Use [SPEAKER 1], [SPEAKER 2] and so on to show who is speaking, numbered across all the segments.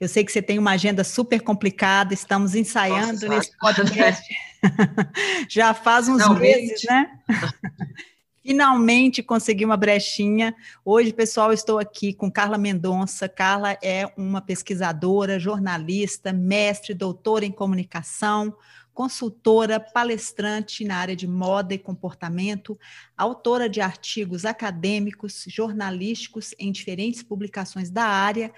[SPEAKER 1] Eu sei que você tem uma agenda super complicada, estamos ensaiando Nossa, nesse podcast já faz uns Finalmente. meses, né? Finalmente consegui uma brechinha. Hoje, pessoal, estou aqui com Carla Mendonça. Carla é uma pesquisadora, jornalista, mestre, doutora em comunicação, consultora, palestrante na área de moda e comportamento, autora de artigos acadêmicos, jornalísticos em diferentes publicações da área,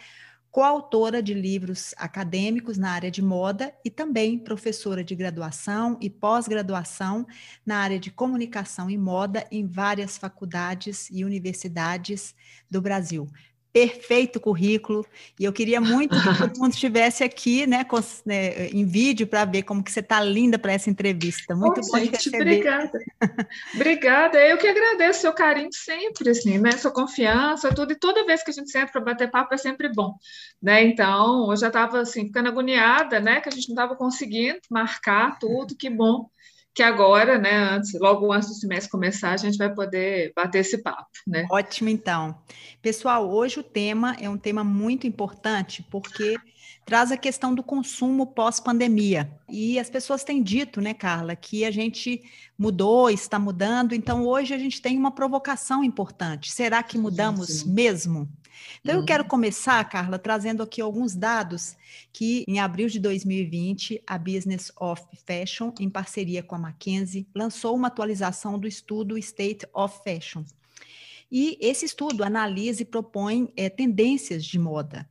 [SPEAKER 1] coautora de livros acadêmicos na área de moda e também professora de graduação e pós-graduação na área de comunicação e moda em várias faculdades e universidades do Brasil perfeito currículo e eu queria muito que todo mundo estivesse aqui, né, com, né em vídeo para ver como que você está linda para essa entrevista. Muito oh, bom gente, receber.
[SPEAKER 2] Obrigada. obrigada. Eu que agradeço seu carinho sempre, assim, né, sua confiança, tudo e toda vez que a gente senta para bater papo é sempre bom, né? Então, eu já estava assim ficando agoniada, né, que a gente não estava conseguindo marcar tudo, que bom que agora, né, antes, logo antes do semestre começar, a gente vai poder bater esse papo, né?
[SPEAKER 1] Ótimo, então. Pessoal, hoje o tema é um tema muito importante, porque traz a questão do consumo pós-pandemia. E as pessoas têm dito, né, Carla, que a gente mudou, está mudando, então hoje a gente tem uma provocação importante. Será que mudamos sim. mesmo? Então, eu quero uhum. começar, Carla, trazendo aqui alguns dados que, em abril de 2020, a Business of Fashion, em parceria com a McKinsey, lançou uma atualização do estudo State of Fashion. E esse estudo analisa e propõe é, tendências de moda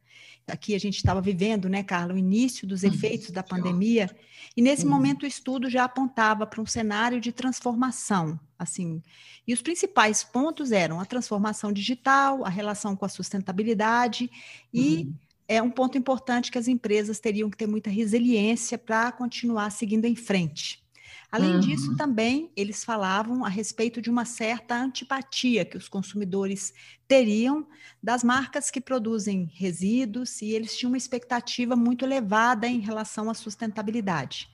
[SPEAKER 1] aqui a gente estava vivendo, né, Carla, o início dos uhum. efeitos da pandemia, e nesse uhum. momento o estudo já apontava para um cenário de transformação, assim, e os principais pontos eram a transformação digital, a relação com a sustentabilidade e uhum. é um ponto importante que as empresas teriam que ter muita resiliência para continuar seguindo em frente. Além uhum. disso, também eles falavam a respeito de uma certa antipatia que os consumidores teriam das marcas que produzem resíduos e eles tinham uma expectativa muito elevada em relação à sustentabilidade.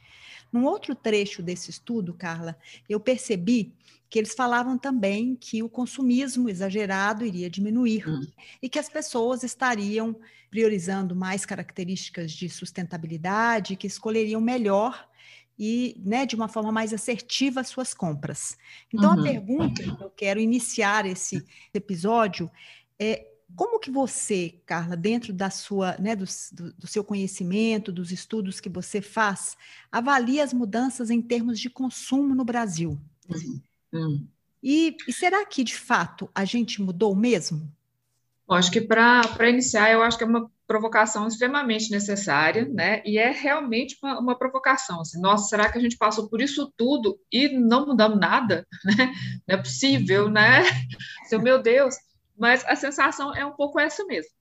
[SPEAKER 1] Num outro trecho desse estudo, Carla, eu percebi que eles falavam também que o consumismo exagerado iria diminuir uhum. e que as pessoas estariam priorizando mais características de sustentabilidade, que escolheriam melhor e né, de uma forma mais assertiva as suas compras. Então, uhum. a pergunta que eu quero iniciar esse episódio é como que você, Carla, dentro da sua, né, do, do, seu conhecimento, dos estudos que você faz, avalia as mudanças em termos de consumo no Brasil? Uhum. Uhum. E, e, será que, de fato, a gente mudou mesmo?
[SPEAKER 2] Bom, acho que para iniciar, eu acho que é uma provocação extremamente necessária, né? E é realmente uma, uma, provocação. Assim, Nossa, será que a gente passou por isso tudo e não mudamos nada? Né? Não é possível, né? Seu meu Deus. Mas a sensação é um pouco essa mesmo,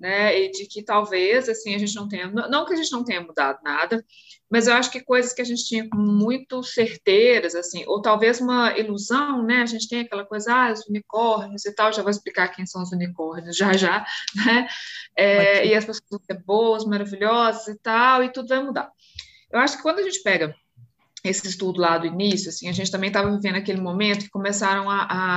[SPEAKER 2] né? E de que talvez assim a gente não tenha, não que a gente não tenha mudado nada, mas eu acho que coisas que a gente tinha muito certeiras, assim, ou talvez uma ilusão, né? A gente tem aquela coisa, ah, os unicórnios e tal, já vou explicar quem são os unicórnios já já, né? É, e as pessoas vão ser boas, maravilhosas e tal, e tudo vai mudar. Eu acho que quando a gente pega esse estudo lá do início, assim, a gente também estava vivendo aquele momento que começaram a, a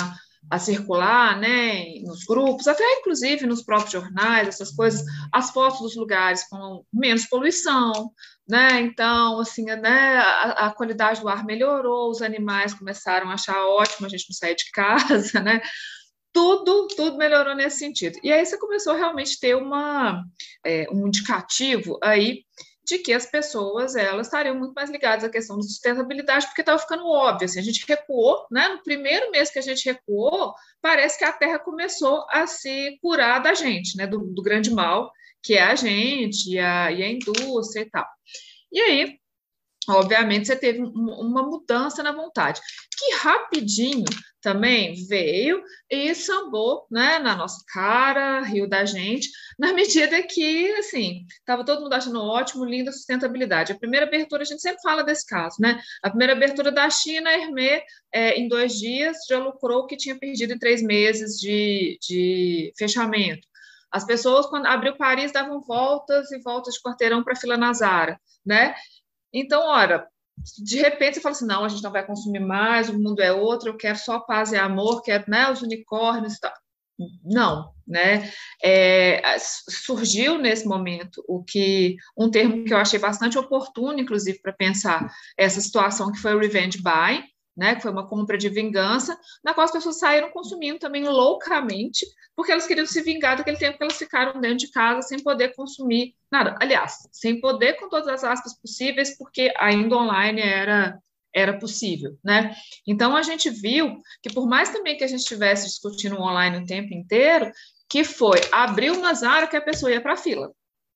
[SPEAKER 2] a circular, né, nos grupos, até inclusive nos próprios jornais, essas coisas, as fotos dos lugares com menos poluição, né, então, assim, né, a, a, qualidade do ar melhorou, os animais começaram a achar ótimo a gente não sair de casa, né, tudo, tudo melhorou nesse sentido. E aí você começou realmente ter uma, é, um indicativo aí de que as pessoas elas estariam muito mais ligadas à questão de sustentabilidade, porque estava ficando óbvio. Assim, a gente recuou, né? No primeiro mês que a gente recuou, parece que a Terra começou a se curar da gente, né? Do, do grande mal, que é a gente e a, e a indústria e tal. E aí, obviamente, você teve uma mudança na vontade, que rapidinho também veio e sambou né, na nossa cara, riu da gente, na medida que, assim, estava todo mundo achando ótimo, linda sustentabilidade. A primeira abertura, a gente sempre fala desse caso, né? A primeira abertura da China, Hermé, é, em dois dias, já lucrou o que tinha perdido em três meses de, de fechamento. As pessoas, quando abriu Paris, davam voltas e voltas de quarteirão para a fila Nazara, né? Então, ora, de repente você fala assim, não, a gente não vai consumir mais, o mundo é outro, eu quero só paz e amor, quero né, os unicórnios e tal. Não, né? É, surgiu nesse momento o que um termo que eu achei bastante oportuno, inclusive, para pensar essa situação que foi o revenge buy, né, que foi uma compra de vingança, na qual as pessoas saíram consumindo também loucamente, porque elas queriam se vingar daquele tempo que elas ficaram dentro de casa sem poder consumir nada. Aliás, sem poder com todas as aspas possíveis, porque ainda online era era possível, né? Então a gente viu que por mais também que a gente estivesse discutindo online o tempo inteiro, que foi abrir uma áreas que a pessoa ia para a fila,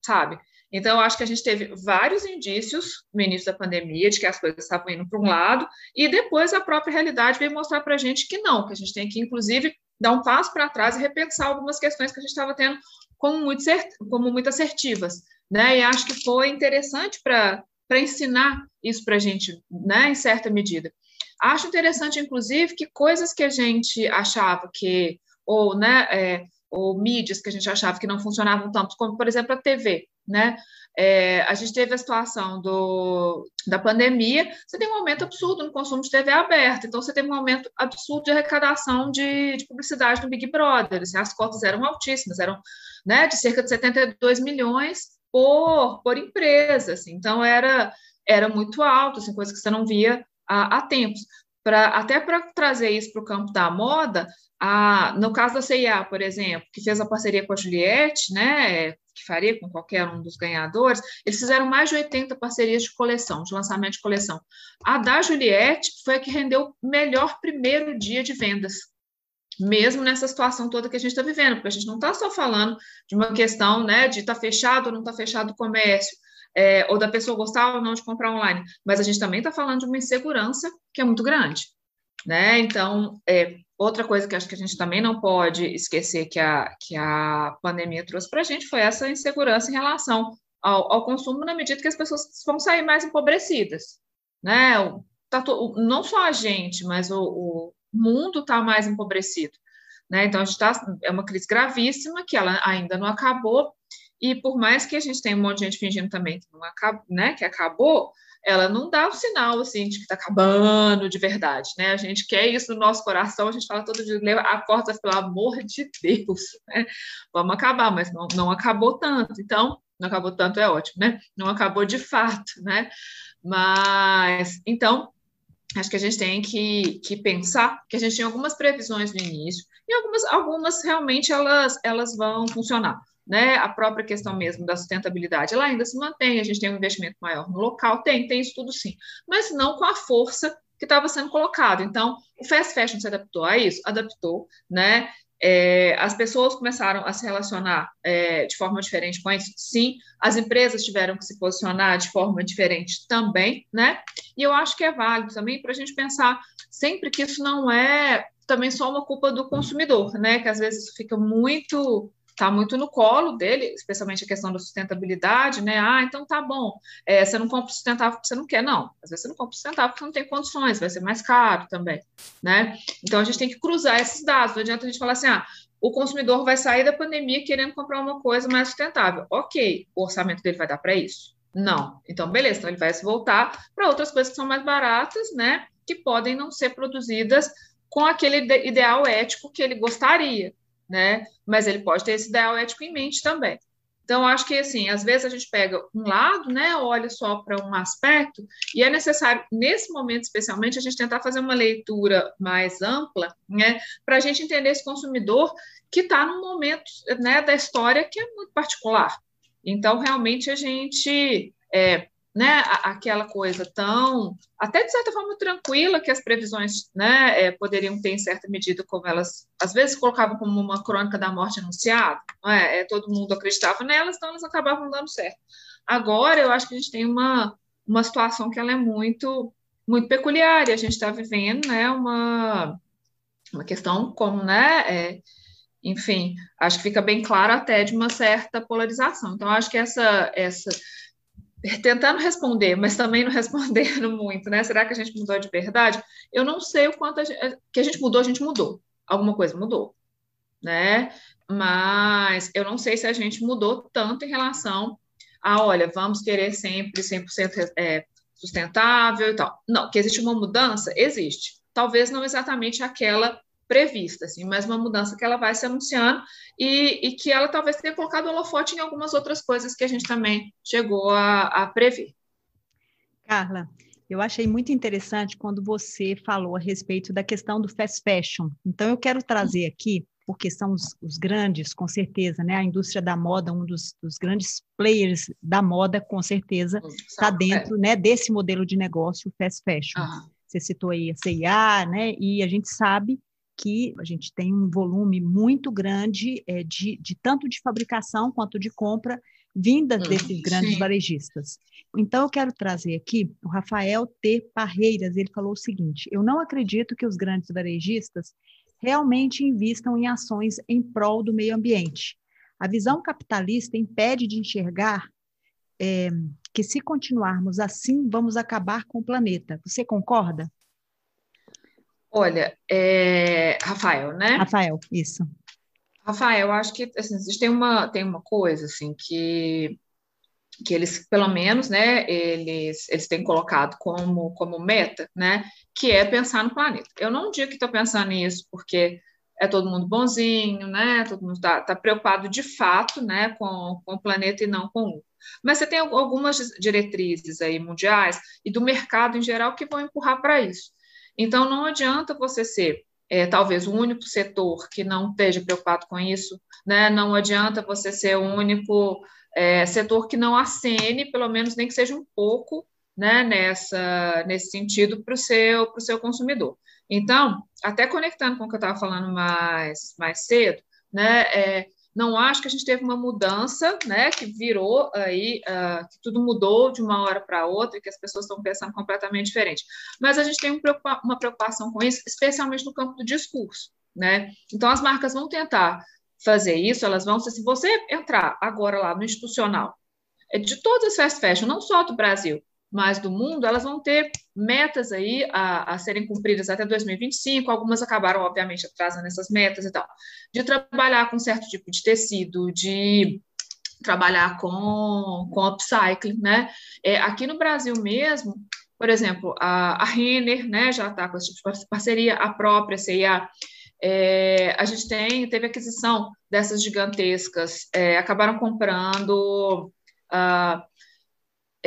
[SPEAKER 2] sabe? Então, acho que a gente teve vários indícios no início da pandemia de que as coisas estavam indo para um lado, e depois a própria realidade veio mostrar para a gente que não, que a gente tem que, inclusive, dar um passo para trás e repensar algumas questões que a gente estava tendo como muito, como muito assertivas. Né? E acho que foi interessante para ensinar isso para a gente, né, em certa medida. Acho interessante, inclusive, que coisas que a gente achava que, ou, né, é, ou mídias que a gente achava que não funcionavam tanto, como, por exemplo, a TV, né? É, a gente teve a situação do, da pandemia, você tem um aumento absurdo no consumo de TV aberta, então você tem um aumento absurdo de arrecadação de, de publicidade no Big Brother, assim, as cotas eram altíssimas, eram né, de cerca de 72 milhões por, por empresa, assim, então era, era muito alto, assim, coisa que você não via há, há tempos. Pra, até para trazer isso para o campo da moda, a, no caso da CIA, por exemplo, que fez a parceria com a Juliette, né, que faria com qualquer um dos ganhadores, eles fizeram mais de 80 parcerias de coleção, de lançamento de coleção. A da Juliette foi a que rendeu o melhor primeiro dia de vendas, mesmo nessa situação toda que a gente está vivendo, porque a gente não está só falando de uma questão né, de estar tá fechado ou não está fechado o comércio, é, ou da pessoa gostar ou não de comprar online, mas a gente também está falando de uma insegurança que é muito grande. Né? Então, é, Outra coisa que acho que a gente também não pode esquecer que a, que a pandemia trouxe para a gente foi essa insegurança em relação ao, ao, consumo, na medida que as pessoas vão sair mais empobrecidas. Né? Tá to, não só a gente, mas o, o mundo está mais empobrecido. Né? Então, a gente tá, é uma crise gravíssima que ela ainda não acabou, e por mais que a gente tenha um monte de gente fingindo também que, não acabou, né, que acabou, ela não dá o um sinal assim de que está acabando de verdade, né? A gente quer isso no nosso coração, a gente fala todo dia, acorda pelo amor de Deus, né? Vamos acabar, mas não, não acabou tanto. Então, não acabou tanto é ótimo, né? Não acabou de fato, né? Mas então acho que a gente tem que, que pensar que a gente tem algumas previsões no início e algumas, algumas realmente elas, elas vão funcionar né, a própria questão mesmo da sustentabilidade, ela ainda se mantém, a gente tem um investimento maior no local, tem, tem isso tudo sim, mas não com a força que estava sendo colocado. Então, o fast fashion se adaptou a isso? Adaptou, né? É, as pessoas começaram a se relacionar é, de forma diferente com isso? Sim. As empresas tiveram que se posicionar de forma diferente também, né? E eu acho que é válido também para a gente pensar sempre que isso não é também só uma culpa do consumidor, né? Que às vezes fica muito está muito no colo dele, especialmente a questão da sustentabilidade, né? Ah, então tá bom, é, você não compra sustentável porque você não quer, não. Às vezes você não compra sustentável porque não tem condições, vai ser mais caro também, né? Então a gente tem que cruzar esses dados, não adianta a gente falar assim, ah, o consumidor vai sair da pandemia querendo comprar uma coisa mais sustentável. Ok, o orçamento dele vai dar para isso? Não. Então, beleza, então ele vai se voltar para outras coisas que são mais baratas, né? Que podem não ser produzidas com aquele ideal ético que ele gostaria né? Mas ele pode ter esse ideal ético em mente também. Então, acho que, assim, às vezes a gente pega um lado, né, olha só para um aspecto, e é necessário, nesse momento especialmente, a gente tentar fazer uma leitura mais ampla, né, para a gente entender esse consumidor que está num momento, né, da história que é muito particular. Então, realmente, a gente é, né, aquela coisa tão, até de certa forma, tranquila que as previsões né, é, poderiam ter em certa medida, como elas, às vezes, colocavam como uma crônica da morte anunciada, é? é? todo mundo acreditava nelas, então elas acabavam dando certo. Agora, eu acho que a gente tem uma, uma situação que ela é muito, muito peculiar, e a gente está vivendo né, uma, uma questão como, né, é, enfim, acho que fica bem claro até de uma certa polarização. Então, acho que essa, essa tentando responder, mas também não respondendo muito, né? Será que a gente mudou de verdade? Eu não sei o quanto a gente, que a gente mudou, a gente mudou. Alguma coisa mudou, né? Mas eu não sei se a gente mudou tanto em relação a, olha, vamos querer sempre 100% é, sustentável e tal. Não, que existe uma mudança, existe. Talvez não exatamente aquela prevista, assim, mas uma mudança que ela vai se anunciando e, e que ela talvez tenha colocado holofote em algumas outras coisas que a gente também chegou a, a prever.
[SPEAKER 1] Carla, eu achei muito interessante quando você falou a respeito da questão do fast fashion. Então, eu quero trazer aqui, porque são os, os grandes, com certeza, né? A indústria da moda, um dos, dos grandes players da moda, com certeza, está dentro é. né, desse modelo de negócio, fast fashion. Uhum. Você citou aí a CIA, né? E a gente sabe que a gente tem um volume muito grande é, de, de tanto de fabricação quanto de compra vindas hum, desses grandes sim. varejistas. Então, eu quero trazer aqui o Rafael T. Parreiras, ele falou o seguinte, eu não acredito que os grandes varejistas realmente invistam em ações em prol do meio ambiente. A visão capitalista impede de enxergar é, que se continuarmos assim, vamos acabar com o planeta. Você concorda?
[SPEAKER 2] Olha, é... Rafael, né?
[SPEAKER 1] Rafael, isso.
[SPEAKER 2] Rafael, eu acho que assim, tem uma, tem uma coisa assim que, que eles, pelo menos, né, eles, eles têm colocado como, como meta, né, que é pensar no planeta. Eu não digo que estou pensando nisso porque é todo mundo bonzinho, né, todo mundo está tá preocupado de fato, né, com, com o planeta e não com um. Mas você tem algumas diretrizes aí mundiais e do mercado em geral que vão empurrar para isso. Então, não adianta você ser é, talvez o único setor que não esteja preocupado com isso, né? não adianta você ser o único é, setor que não acene, pelo menos nem que seja um pouco, né, nessa, nesse sentido para o seu, seu consumidor. Então, até conectando com o que eu estava falando mais, mais cedo, né, é, não acho que a gente teve uma mudança, né, que virou aí, uh, que tudo mudou de uma hora para outra, e que as pessoas estão pensando completamente diferente. Mas a gente tem um uma preocupação com isso, especialmente no campo do discurso, né? Então as marcas vão tentar fazer isso, elas vão, se você entrar agora lá no institucional, é de todas as fast fashion, não só do Brasil, mas do mundo, elas vão ter metas aí a, a, serem cumpridas até 2025, algumas acabaram, obviamente, atrasando essas metas e tal, de trabalhar com certo tipo de tecido, de trabalhar com, com upcycling, né? É, aqui no Brasil mesmo, por exemplo, a, a Renner, né, já está com esse tipo de parceria, a própria CIA, é, a gente tem, teve aquisição dessas gigantescas, é, acabaram comprando... Uh,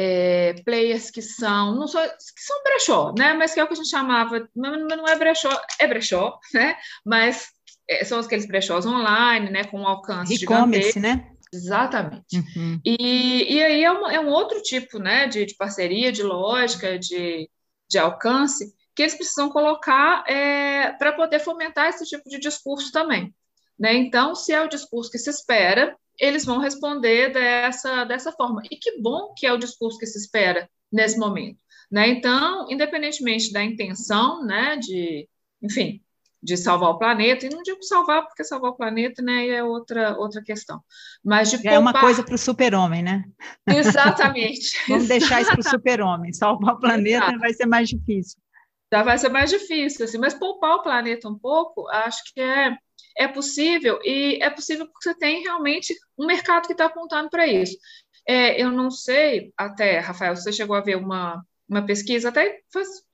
[SPEAKER 2] é, players que são, não só, que são brechó, né? Mas que é o que a gente chamava, não, é brechó, é brechó, né? Mas é, são aqueles brechós online, né? Com alcance de
[SPEAKER 1] E-commerce, né?
[SPEAKER 2] Exatamente. Uhum. E, e aí é, uma, é, um outro tipo, né? De, de parceria, de lógica, de, de alcance que eles precisam colocar é, para poder fomentar esse tipo de discurso também. Né? Então, se é o discurso que se espera, eles vão responder dessa, dessa forma. E que bom que é o discurso que se espera nesse momento. Né? Então, independentemente da intenção, né, de, enfim, de salvar o planeta, e não digo salvar, porque salvar o planeta né, é outra, outra questão. Mas de
[SPEAKER 1] poupar... É uma coisa para o super-homem, né?
[SPEAKER 2] Exatamente.
[SPEAKER 1] Vamos deixar isso para o super-homem. Salvar o planeta Exato. vai ser mais difícil.
[SPEAKER 2] Já vai ser mais difícil, assim, mas poupar o planeta um pouco, acho que é é possível, e é possível porque você tem realmente um mercado que está apontando para isso. É, eu não sei, até, Rafael, você chegou a ver uma, uma pesquisa, até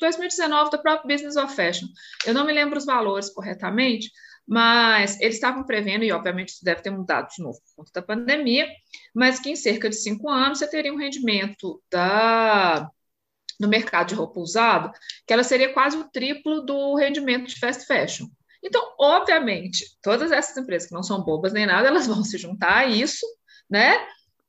[SPEAKER 2] 2019, da própria Business of Fashion. Eu não me lembro os valores corretamente, mas eles estavam prevendo, e obviamente isso deve ter mudado de novo por conta da pandemia, mas que em cerca de cinco anos você teria um rendimento da, no mercado de roupa usada, que ela seria quase o triplo do rendimento de fast fashion. Então, obviamente, todas essas empresas que não são bobas nem nada, elas vão se juntar a isso, né?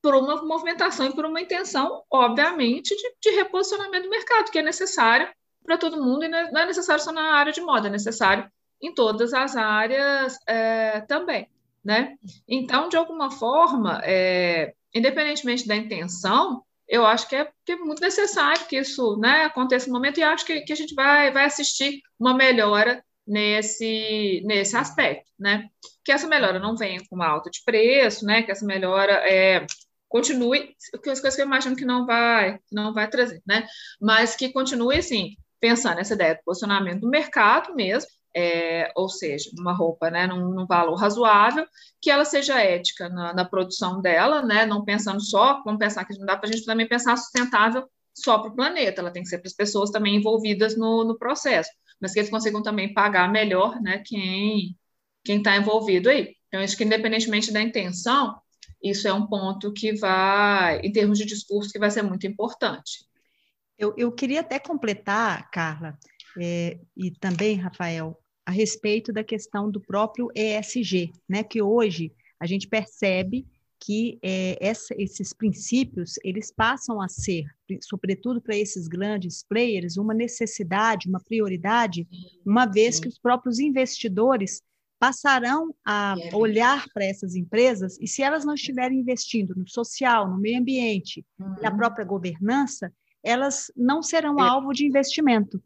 [SPEAKER 2] por uma movimentação e por uma intenção, obviamente, de, de reposicionamento do mercado, que é necessário para todo mundo e não é necessário só na área de moda, é necessário em todas as áreas é, também, né? Então, de alguma forma, é, independentemente da intenção, eu acho que é, que é, muito necessário que isso né, aconteça no momento e acho que, que a gente vai, vai assistir uma melhora nesse, nesse aspecto, né? Que essa melhora não venha com uma alta de preço, né? Que essa melhora é, continue, que as coisas que eu imagino que não vai, não vai trazer, né? Mas que continue, assim, pensando nessa ideia do posicionamento do mercado mesmo, é, ou seja, uma roupa né, num, num, valor razoável, que ela seja ética na, na, produção dela, né, não pensando só, vamos pensar que não dá para a gente também pensar sustentável só para o planeta, ela tem que ser para as pessoas também envolvidas no, no, processo, mas que eles consigam também pagar melhor né, quem está envolvido aí. Então, acho que independentemente da intenção, isso é um ponto que vai, em termos de discurso, que vai ser muito importante.
[SPEAKER 1] Eu, eu queria até completar, Carla, é, e também, Rafael, a respeito da questão do próprio ESG, né? Que hoje a gente percebe que é, essa, esses princípios eles passam a ser, sobretudo para esses grandes players, uma necessidade, uma prioridade, uma vez que os próprios investidores passarão a olhar para essas empresas e se elas não estiverem investindo no social, no meio ambiente, uhum. na própria governança, elas não serão é. alvo de investimento.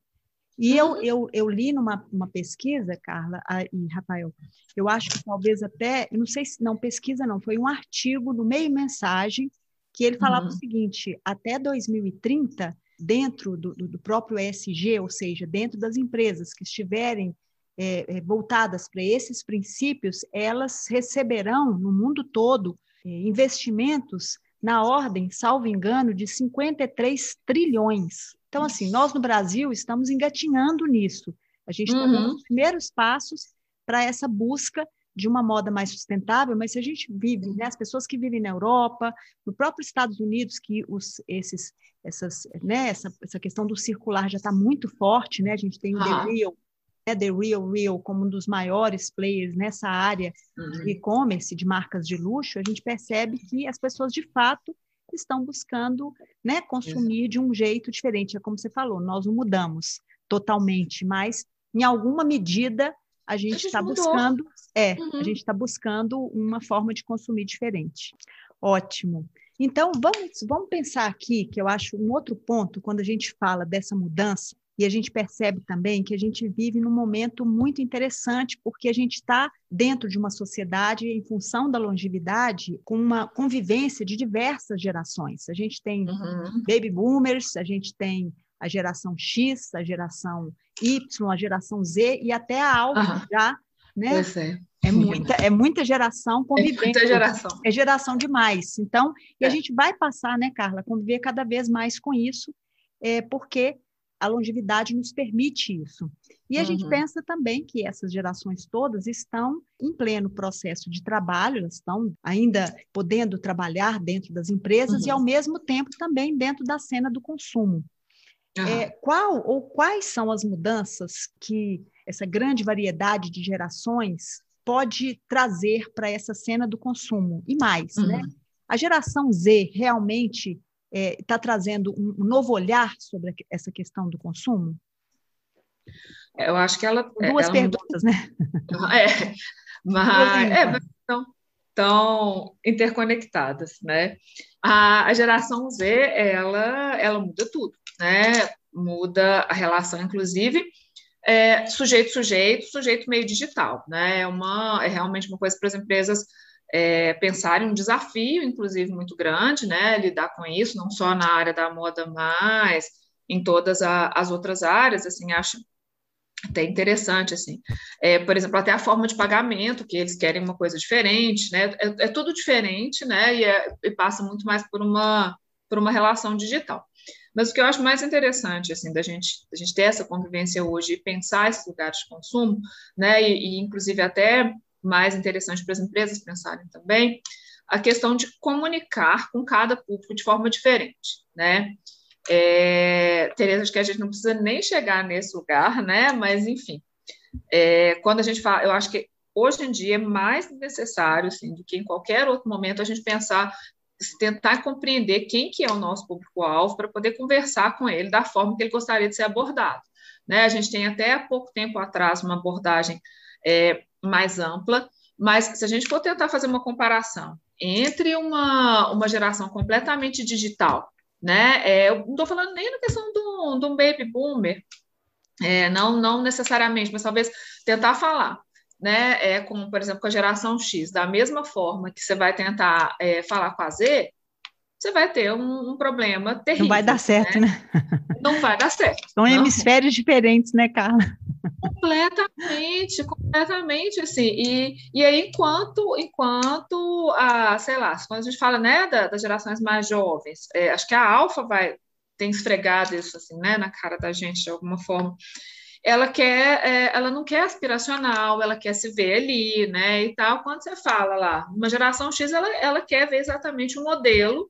[SPEAKER 1] E eu, uhum. eu, eu li numa uma pesquisa, Carla e Rafael, eu acho que talvez até, não sei se, não, pesquisa não, foi um artigo no meio mensagem que ele falava uhum. o seguinte, até 2030, dentro do, do, próprio ESG, ou seja, dentro das empresas que estiverem é, é, voltadas para esses princípios, elas receberão no mundo todo é, investimentos na ordem, salvo engano, de 53 trilhões. Então, assim, nós no Brasil estamos engatinhando nisso. A gente está uhum. dando os primeiros passos para essa busca de uma moda mais sustentável, mas se a gente vive, né, as pessoas que vivem na Europa, no próprio Estados Unidos, que os, esses, essas, né, essa, essa questão do circular já está muito forte, né, a gente tem o The Real, né, The Real Real como um dos maiores players nessa área uhum. de e-commerce, de marcas de luxo, a gente percebe que as pessoas, de fato, estão buscando né, consumir de um jeito diferente. É como você falou, nós não mudamos totalmente, mas em alguma medida a gente está buscando, é, uhum. a gente está buscando uma forma de consumir diferente. Ótimo. Então, vamos, vamos pensar aqui, que eu acho um outro ponto, quando a gente fala dessa mudança, e a gente percebe também que a gente vive num momento muito interessante, porque a gente está dentro de uma sociedade, em função da longevidade, com uma convivência de diversas gerações. A gente tem uhum. baby boomers, a gente tem a geração X, a geração Y, a geração Z e até a Alfa uhum. já, né? É. é. muita, é muita geração convivendo. É muita
[SPEAKER 2] geração.
[SPEAKER 1] É geração demais. Então, e a é. gente vai passar, né, Carla, a conviver cada vez mais com isso, é, porque a longevidade nos permite isso. E a uhum. gente pensa também que essas gerações todas estão em pleno processo de trabalho, elas estão ainda podendo trabalhar dentro das empresas uhum. e, ao mesmo tempo, também dentro da cena do consumo. Uhum. É, qual ou quais são as mudanças que essa grande variedade de gerações pode trazer para essa cena do consumo? E mais, né? Uhum. A geração Z realmente está é, tá trazendo um novo olhar sobre essa questão do consumo?
[SPEAKER 2] Eu acho que ela.
[SPEAKER 1] Duas
[SPEAKER 2] ela
[SPEAKER 1] perguntas,
[SPEAKER 2] não... né? É, mas é, estão, estão interconectadas, né? A, a geração Z, ela, ela muda tudo, né? Muda a relação, inclusive, é, sujeito sujeito sujeito meio digital né? É uma é realmente uma coisa para as empresas é, pensarem um desafio, inclusive, muito grande, né, lidar com isso, não só na área da moda, mas em todas a, as outras áreas, assim, acho até interessante, assim, é, por exemplo, até a forma de pagamento, que eles querem uma coisa diferente, né, é, é tudo diferente, né, e, é, e, passa muito mais por uma, por uma relação digital. Mas o que eu acho mais interessante, assim, da gente, da gente ter essa convivência hoje e pensar esses lugares de consumo, né, e, e inclusive até mais interessante para as empresas pensarem também, a questão de comunicar com cada público de forma diferente, né? É, Tereza, acho que a gente não precisa nem chegar nesse lugar, né? Mas, enfim, é, quando a gente fala, eu acho que hoje em dia é mais necessário, assim, do que em qualquer outro momento, a gente pensar tentar compreender quem que é o nosso público-alvo para poder conversar com ele da forma que ele gostaria de ser abordado. Né? A gente tem até há pouco tempo atrás uma abordagem é, mais ampla, mas se a gente for tentar fazer uma comparação entre uma, uma geração completamente digital, né? É, eu não estou falando nem na questão do, do baby boomer, é, não, não necessariamente, mas talvez tentar falar, né? É como, por exemplo, com a geração X, da mesma forma que você vai tentar é, falar com a Z, você vai ter um, um, problema terrível.
[SPEAKER 1] Não vai dar certo, né?
[SPEAKER 2] né? Não vai dar certo.
[SPEAKER 1] São
[SPEAKER 2] não.
[SPEAKER 1] hemisférios diferentes, né, Carla?
[SPEAKER 2] Completamente, completamente, assim, e, e aí enquanto, enquanto, a, sei lá, quando a gente fala, né, da, das gerações mais jovens, é, acho que a alfa vai, tem esfregado isso, assim, né, na cara da gente, de alguma forma, ela quer, é, ela não quer aspiracional, ela quer se ver ali, né, e tal, quando você fala lá, uma geração X, ela, ela quer ver exatamente o modelo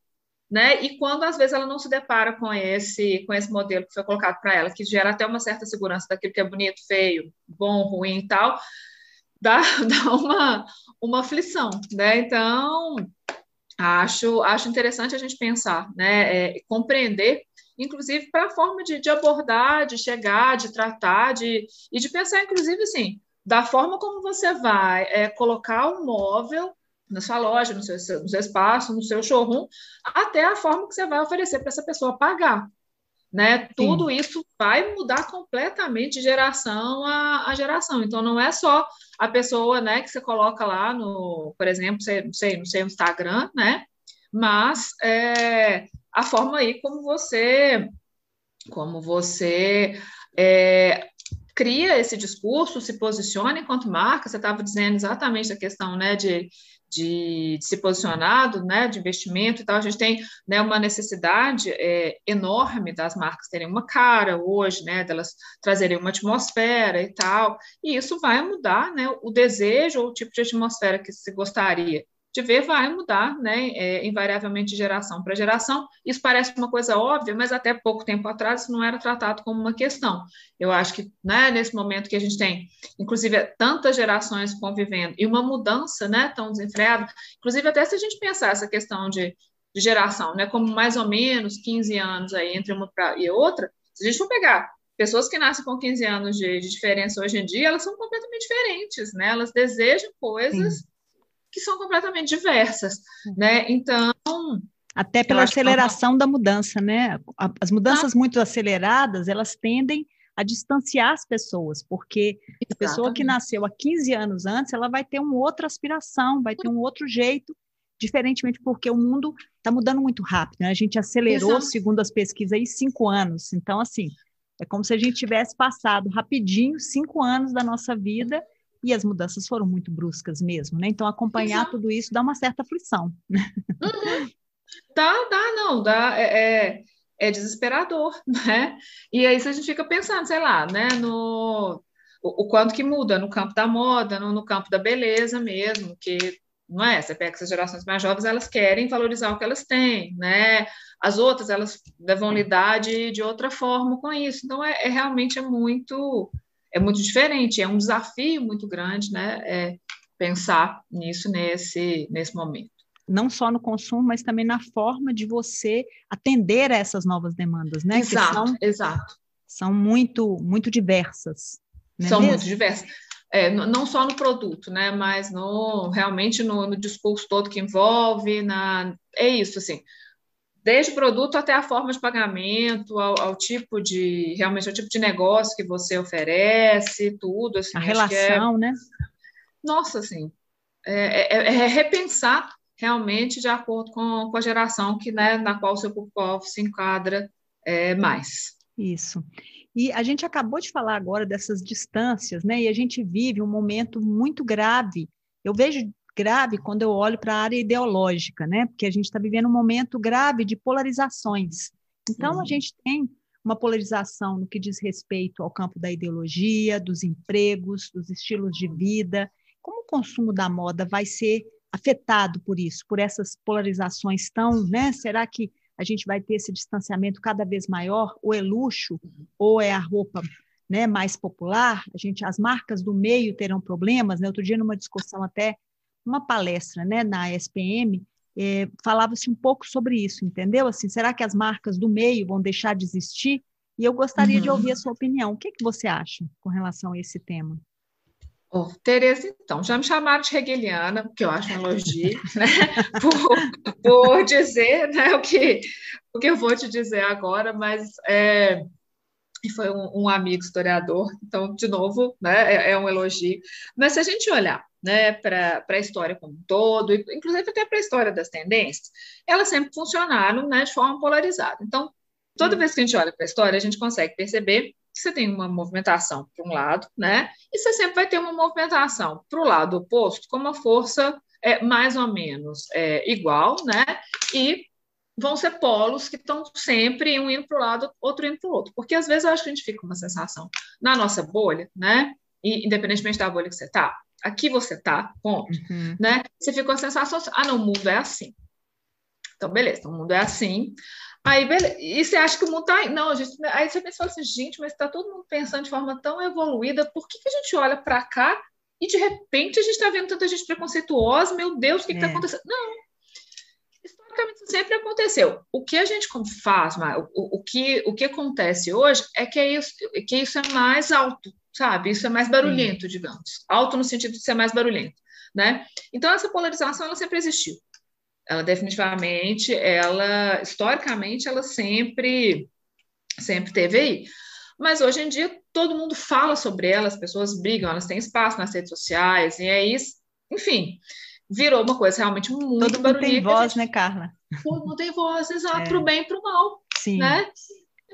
[SPEAKER 2] né? E quando às vezes ela não se depara com esse com esse modelo que foi colocado para ela, que gera até uma certa segurança daquilo que é bonito, feio, bom, ruim e tal, dá, dá uma, uma aflição, né? Então, acho, acho interessante a gente pensar, né? É, compreender, inclusive, para a forma de, de abordar, de chegar, de tratar, de, e de pensar, inclusive, assim, da forma como você vai é, colocar o móvel na sua loja, no seu, no seu espaço, no seu showroom, até a forma que você vai oferecer para essa pessoa pagar. Né? Tudo isso vai mudar completamente de geração a, a, geração. Então, não é só a pessoa né, que você coloca lá no, por exemplo, sei, sei, no seu Instagram, né? Mas é, a forma aí como você como você é, cria esse discurso, se posiciona enquanto marca, você estava dizendo exatamente a questão né, de, de, de, se posicionado, né, de investimento e tal, a gente tem né, uma necessidade é, enorme das marcas terem uma cara hoje, né, delas trazerem uma atmosfera e tal, e isso vai mudar, né, o desejo ou o tipo de atmosfera que se gostaria de ver vai mudar, né, é, invariavelmente de geração para geração. Isso parece uma coisa óbvia, mas até pouco tempo atrás isso não era tratado como uma questão. Eu acho que, né, nesse momento que a gente tem, inclusive, tantas gerações convivendo e uma mudança, né, tão desenfreada, inclusive até se a gente pensar essa questão de, de geração, né, como mais ou menos 15 anos aí entre uma e outra, se a gente for pegar pessoas que nascem com 15 anos de, de diferença hoje em dia, elas são completamente diferentes, né, elas desejam coisas Sim que são completamente diversas, né? Então,
[SPEAKER 1] até pela aceleração que... da mudança, né? As mudanças ah. muito aceleradas, elas tendem a distanciar as pessoas, porque Exatamente. a pessoa que nasceu há 15 anos antes, ela vai ter uma outra aspiração, vai ter um outro jeito, diferentemente porque o mundo está mudando muito rápido, né? A gente acelerou, Exato. segundo as pesquisas, aí cinco anos. Então, assim, é como se a gente tivesse passado rapidinho cinco anos da nossa vida e as mudanças foram muito bruscas mesmo, né? Então, acompanhar Exato. tudo isso dá uma certa aflição. Né?
[SPEAKER 2] Uhum. Dá, dá, não, dá, é, é, é, desesperador, né? E aí, se a gente fica pensando, sei lá, né, no o, o quanto que muda no campo da moda, no, no campo da beleza mesmo, que não é? Você pega essas gerações mais jovens, elas querem valorizar o que elas têm, né? As outras, elas vão lidar de, de outra forma com isso. Então, é, é realmente é muito é muito diferente, é um desafio muito grande, né? É pensar nisso nesse, nesse momento.
[SPEAKER 1] Não só no consumo, mas também na forma de você atender a essas novas demandas, né?
[SPEAKER 2] Exato, são, exato.
[SPEAKER 1] São muito, muito diversas.
[SPEAKER 2] Né são mesmo? muito diversas. É, não só no produto, né? Mas no, realmente no, no discurso todo que envolve, na, é isso, assim desde o produto até a forma de pagamento, ao, ao, tipo de realmente ao tipo de negócio que você oferece, tudo assim,
[SPEAKER 1] a é relação, é, né?
[SPEAKER 2] Nossa, assim, é, é, é, repensar realmente de acordo com, com a geração que né, na qual o seu público se enquadra é, mais.
[SPEAKER 1] Isso. E a gente acabou de falar agora dessas distâncias, né? E a gente vive um momento muito grave. Eu vejo grave quando eu olho para a área ideológica, né? Porque a gente está vivendo um momento grave de polarizações. Então, uhum. a gente tem uma polarização no que diz respeito ao campo da ideologia, dos empregos, dos estilos de vida. Como o consumo da moda vai ser afetado por isso, por essas polarizações tão, né? Será que a gente vai ter esse distanciamento cada vez maior? Ou é luxo, ou é a roupa né, mais popular? A gente, as marcas do meio terão problemas. Né? Outro dia, numa discussão até uma palestra né, na SPM, é, falava-se um pouco sobre isso, entendeu? Assim, será que as marcas do meio vão deixar de existir? E eu gostaria uhum. de ouvir a sua opinião. O que, que você acha com relação a esse tema?
[SPEAKER 2] Oh, Tereza, então, já me chamaram de hegeliana, que eu acho um elogio, né? por, por dizer né, o, que, o que eu vou te dizer agora, mas é, foi um, um, amigo historiador, então, de novo, né, é, é um elogio. Mas se a gente olhar né, para a história como um todo, inclusive até para a história das tendências, elas sempre funcionaram né, de forma polarizada. Então, toda hum. vez que a gente olha para a história, a gente consegue perceber você tem uma movimentação para um lado, né? E você sempre vai ter uma movimentação para o lado oposto, com uma força é, mais ou menos é, igual, né? E vão ser polos que estão sempre um indo para o lado, outro indo para o outro. Porque às vezes eu acho que a gente fica com uma sensação na nossa bolha, né? E independentemente da bolha que você está, aqui você está, ponto, uhum. né? Você fica com a sensação, assim, ah, não, o mundo é assim. Então, beleza, então, o mundo é assim. Aí, beleza. E você acha que o mundo tá. Não, gente. Aí você pensa assim, gente, mas está todo mundo pensando de forma tão evoluída, por que, que a gente olha para cá e de repente a gente está vendo tanta gente preconceituosa? Meu Deus, o que está é. acontecendo? Não. Sempre aconteceu. O que a gente faz, o, o, que, o que acontece hoje é que, é isso, que isso é mais alto, sabe? Isso é mais barulhento, digamos. Alto no sentido de ser mais barulhento, né? Então, essa polarização, ela sempre existiu. Ela definitivamente, ela historicamente, ela sempre sempre teve aí. Mas hoje em dia todo mundo fala sobre ela, as pessoas brigam, elas têm espaço nas redes sociais, e é isso, enfim, virou uma coisa realmente muito
[SPEAKER 1] Todo mundo tem voz, gente, né, Carla?
[SPEAKER 2] Todo mundo tem voz, exato, é. para o bem e para o mal. Sim. Né?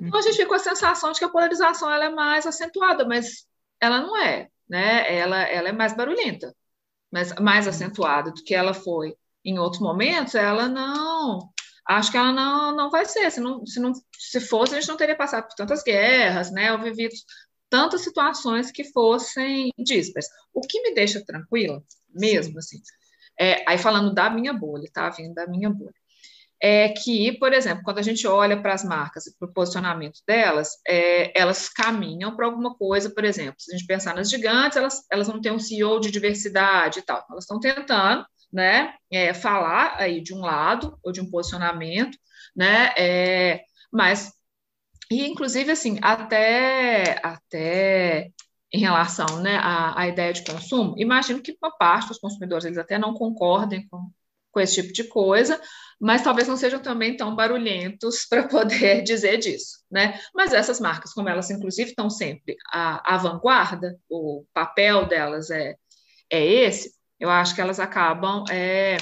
[SPEAKER 2] Então a gente fica com a sensação de que a polarização ela é mais acentuada, mas ela não é, né? Ela, ela é mais barulhenta, mas mais acentuada do que ela foi em outros momentos, ela não. Acho que ela não, não vai ser. Se, não, se, não, se fosse, a gente não teria passado por tantas guerras, né? Ou vivido tantas situações que fossem díspares. O que me deixa tranquila, mesmo Sim. assim, é, aí falando da minha bolha, tá? Vindo da minha bolha. É que, por exemplo, quando a gente olha para as marcas e para o posicionamento delas, é, elas caminham para alguma coisa, por exemplo, se a gente pensar nas gigantes, elas, elas não têm um CEO de diversidade e tal, elas estão tentando né, é, falar aí de um lado ou de um posicionamento, né, é, mas e inclusive assim até até em relação né, à, à ideia de consumo, imagino que uma parte dos consumidores eles até não concordem com, com esse tipo de coisa, mas talvez não sejam também tão barulhentos para poder dizer disso, né? Mas essas marcas, como elas inclusive estão sempre à, à vanguarda, o papel delas é, é esse, eu acho que elas acabam é,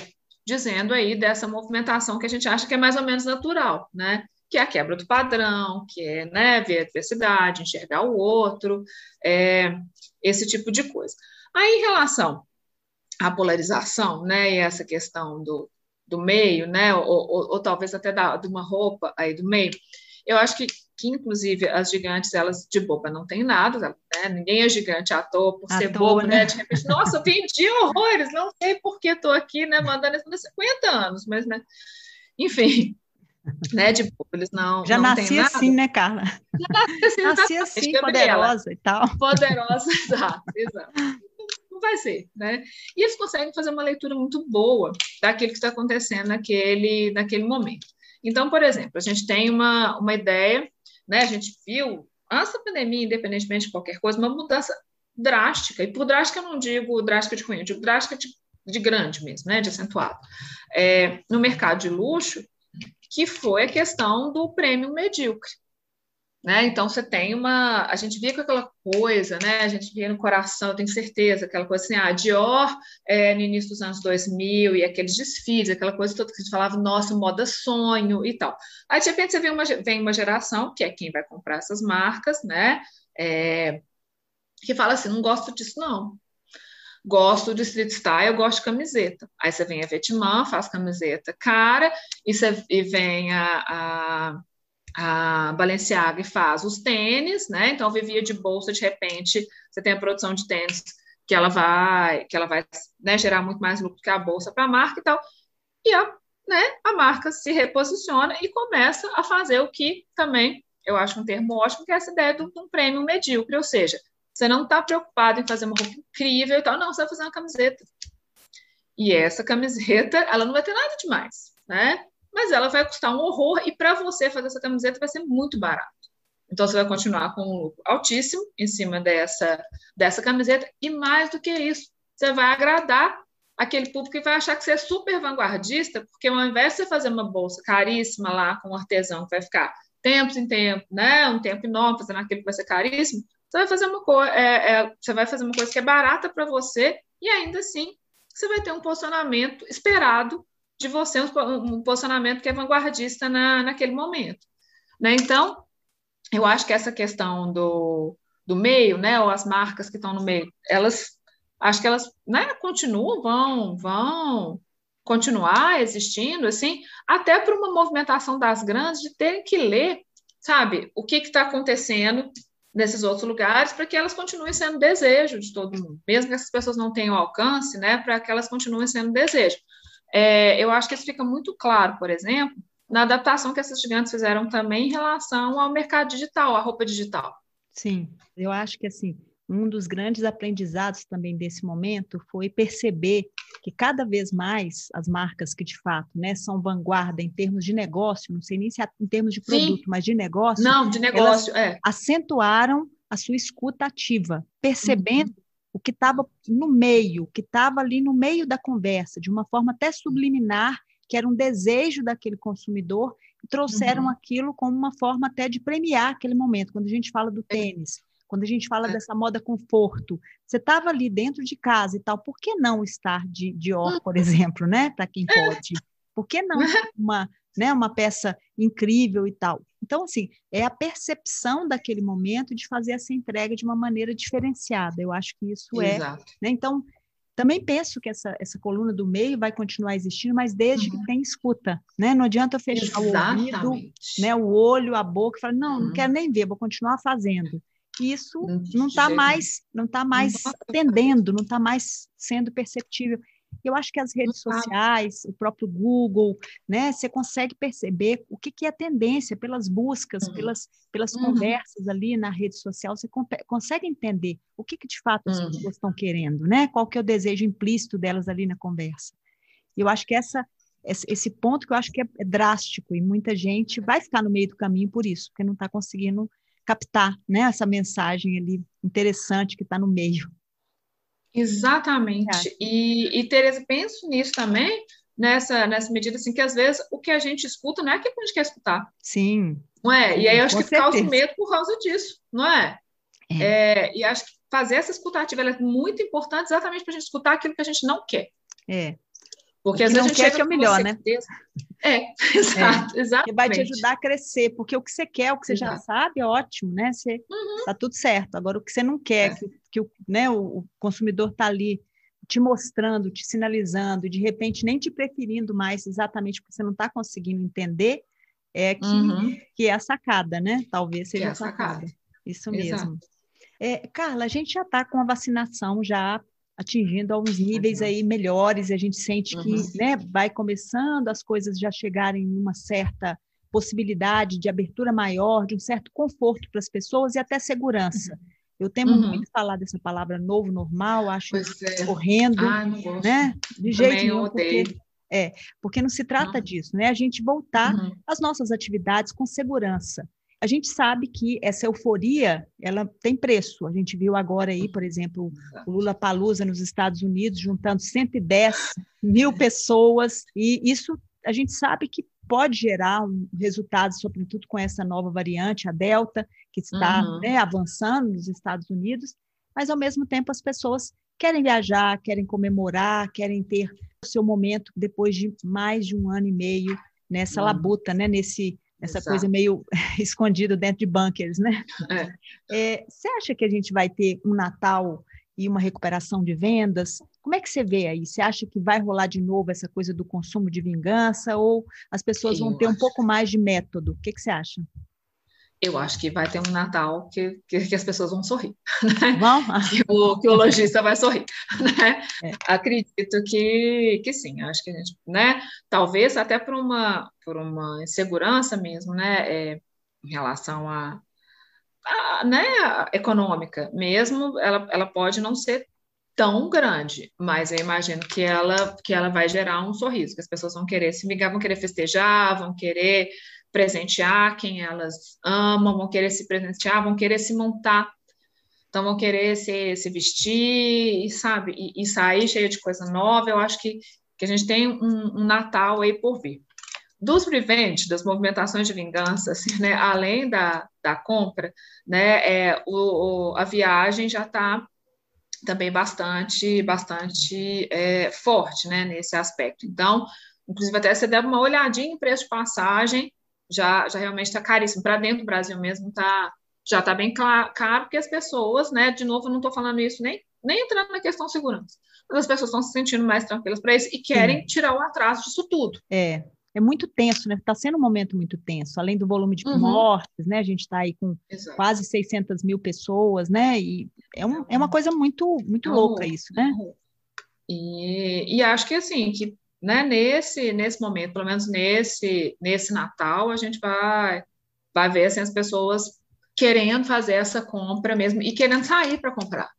[SPEAKER 2] dizendo aí dessa movimentação que a gente acha que é mais ou menos natural, né? Que é a quebra do padrão, que é né, ver a diversidade, enxergar o outro, é, esse tipo de coisa. Aí, em relação à polarização, né, e essa questão do, do meio, né, ou, ou, ou talvez até da, de uma roupa aí do meio, eu acho que que inclusive as gigantes, elas de boba não tem nada, né? ninguém é gigante à toa por à ser toa, bobo, né? né? De repente, nossa, vendi horrores, não sei por que estou aqui, né, mandando isso 50 anos, mas, né, enfim, né, de bobo, eles não
[SPEAKER 1] Já
[SPEAKER 2] não
[SPEAKER 1] nasci assim, né, Carla? Já nasci assim, nasci assim poderosa e tal.
[SPEAKER 2] Poderosa, exato, exato. Não vai ser, né? E eles conseguem fazer uma leitura muito boa daquilo que está acontecendo naquele, naquele momento. Então, por exemplo, a gente tem uma, uma ideia né? A gente viu, antes da pandemia, independentemente de qualquer coisa, uma mudança drástica, e por drástica eu não digo drástica de ruim, eu digo drástica de, de grande mesmo, né? De acentuado. É, no mercado de luxo, que foi a questão do prêmio medíocre. Né? Então você tem uma, a gente via com aquela coisa, né? A gente via no coração, eu tenho certeza, aquela coisa assim, ah, Dior é, no início dos anos 2000 e aqueles desfiles, aquela coisa toda que a gente falava, nossa, moda sonho e tal. Aí de repente você vem uma, vem uma geração que é quem vai comprar essas marcas, né? É, que fala assim, não gosto disso não. Gosto de street style, gosto de camiseta. Aí você vem a Vetman, faz camiseta cara, e, você, e vem a, a a Balenciaga faz os tênis, né? Então vivia de bolsa, de repente você tem a produção de tênis que ela vai, que ela vai né, gerar muito mais lucro que a bolsa para a marca e tal. E a, né, a marca se reposiciona e começa a fazer o que também eu acho um termo ótimo, que é essa ideia de um prêmio medíocre, ou seja, você não está preocupado em fazer uma roupa incrível e tal, não, você vai fazer uma camiseta. E essa camiseta, ela não vai ter nada demais, né? Mas ela vai custar um horror e para você fazer essa camiseta vai ser muito barato. Então você vai continuar com um lucro altíssimo em cima dessa dessa camiseta e mais do que isso, você vai agradar aquele público que vai achar que você é super vanguardista, porque ao invés de você fazer uma bolsa caríssima lá com um artesão que vai ficar tempos em tempo, né, um tempo enorme fazendo aquilo que vai ser caríssimo, você vai fazer uma coisa, é, é, você vai fazer uma coisa que é barata para você e ainda assim você vai ter um posicionamento esperado de você, um, um posicionamento que é vanguardista na, naquele momento, né? Então, eu acho que essa questão do, do meio, né, ou as marcas que estão no meio, elas acho que elas né, continuam, vão, vão continuar existindo, assim, até por uma movimentação das grandes de terem que ler, sabe, o que está acontecendo nesses outros lugares para que elas continuem sendo desejo de todo mundo, mesmo que essas pessoas não tenham alcance, né, para que elas continuem sendo desejo. É, eu acho que isso fica muito claro, por exemplo, na adaptação que essas gigantes fizeram também em relação ao mercado digital, à roupa digital.
[SPEAKER 1] Sim, eu acho que assim, um dos grandes aprendizados também desse momento foi perceber que cada vez mais as marcas que de fato né, são vanguarda em termos de negócio, não sei nem se é em termos de produto, Sim. mas de negócio,
[SPEAKER 2] não, de negócio, é.
[SPEAKER 1] acentuaram a sua escuta ativa, percebendo uhum. o que estava no meio, que estava ali no meio da conversa, de uma forma até subliminar, que era um desejo daquele consumidor, e trouxeram uhum. aquilo como uma forma até de premiar aquele momento. Quando a gente fala do é. tênis, quando a gente fala é. dessa moda conforto, você estava ali dentro de casa e tal, por que não estar de Dior, por exemplo, né? Para quem é. pode. Por que não uma, né, uma peça incrível e tal? Então, assim, é a percepção daquele momento de fazer essa entrega de uma maneira diferenciada. Eu acho que isso é, Exato. é. Né? Então, também penso que essa, essa coluna do meio vai continuar existindo, mas desde uhum. que tem escuta, né? Não adianta fechar Exatamente. o ouvido, né, o olho, a boca, e falar, não, uhum. não quero nem ver, vou continuar fazendo isso não está mais, não está mais atendendo, não está mais sendo perceptível. Eu acho que as redes sociais, o próprio Google, né, você consegue perceber o que, que é tendência pelas buscas, uhum. pelas, pelas uhum. conversas ali na rede social, você consegue entender o que, que de fato as uhum. pessoas estão querendo, né? Qual que é o desejo implícito delas ali na conversa. Eu acho que essa esse ponto que eu acho que é drástico e muita gente vai ficar no meio do caminho por isso, porque não está conseguindo captar né, essa mensagem ali interessante que está no meio.
[SPEAKER 2] Exatamente. E, e Tereza, penso nisso também, nessa, nessa medida assim, que às vezes o que a gente escuta não é aquilo que a gente quer escutar.
[SPEAKER 1] Sim.
[SPEAKER 2] Não é? E aí eu acho que certeza. causa medo por causa disso, não é? é. é e acho que fazer essa escutativa é muito importante exatamente para a gente escutar aquilo que a gente não quer.
[SPEAKER 1] É.
[SPEAKER 2] Porque às vezes a gente quer
[SPEAKER 1] que é o melhor, né?
[SPEAKER 2] É, exato, é. exatamente.
[SPEAKER 1] Que vai te ajudar a crescer, porque o que você quer, o que você exato. já sabe, é ótimo, né? Você uhum. tá tudo certo. Agora, o que você não quer, é. que, que o, né, o, o consumidor está ali te mostrando, te sinalizando, de repente nem te preferindo mais exatamente porque você não está conseguindo entender, é que, uhum. que é a sacada, né? Talvez seja é a sacada. sacada. Isso mesmo. É, Carla, a gente já está com a vacinação já atingindo alguns níveis aí melhores, e a gente sente que uhum. né, vai começando as coisas já chegarem numa certa possibilidade de abertura maior, de um certo conforto para as pessoas e até segurança. Uhum. Eu temo uhum. muito falar dessa palavra novo normal, acho é. horrendo, ah, né? De jeito nenhum, porque é, porque não se trata disso, né? A gente voltar uhum. às nossas atividades com segurança. A gente sabe que essa euforia, ela tem preço. A gente viu agora aí, por exemplo, o Lula Palusa nos Estados Unidos juntando 110 mil pessoas, e isso a gente sabe que pode gerar um resultado, sobretudo com essa nova variante, a Delta, que está uhum. né, avançando nos Estados Unidos, mas ao mesmo tempo as pessoas querem viajar, querem comemorar, querem ter o seu momento depois de mais de um ano e meio nessa uhum. labuta, né, nesse essa Exato. coisa meio escondida dentro de bunkers, né? É. É, você acha que a gente vai ter um Natal e uma recuperação de vendas? Como é que você vê aí? Você acha que vai rolar de novo essa coisa do consumo de vingança ou as pessoas vão ter um pouco mais de método? O que, que você acha?
[SPEAKER 2] Eu acho que vai ter um Natal que, que, que as pessoas vão sorrir, né? Vão? que, o, que o lojista vai sorrir, né? É. Acredito que, que sim, acho que a gente, né? Talvez até por uma, por uma insegurança mesmo, né? É, em relação a, a, né, a econômica mesmo, ela, ela pode não ser tão grande, mas eu imagino que ela que ela vai gerar um sorriso, que as pessoas vão querer se ligar, vão querer festejar, vão querer presentear quem elas amam, vão querer se presentear, vão querer se montar, então vão querer se, se vestir, e, sabe, e, e sair cheio de coisa nova. Eu acho que, que a gente tem um, um Natal aí por vir. Dos revenge, das movimentações de vingança, assim, né, além da, da compra, né, é, o, o a viagem já está também bastante, bastante é, forte, né, nesse aspecto. Então, inclusive até você der uma olhadinha em preço de passagem, já, já realmente está caríssimo. Para dentro do Brasil mesmo tá, já está bem caro, porque as pessoas, né, de novo, não estou falando isso nem, nem entrando na questão segurança, mas as pessoas estão se sentindo mais tranquilas para isso e querem Sim. tirar o atraso disso tudo.
[SPEAKER 1] É, é muito tenso, né? Está sendo um momento muito tenso, além do volume de uhum. mortes, né? A gente está aí com Exato. quase 600 mil pessoas, né? E é, um, é uma coisa muito, muito louca isso, né?
[SPEAKER 2] E, e acho que assim, que né, nesse, nesse momento, pelo menos nesse, nesse Natal, a gente vai, vai ver assim, as pessoas querendo fazer essa compra mesmo e querendo sair para comprar,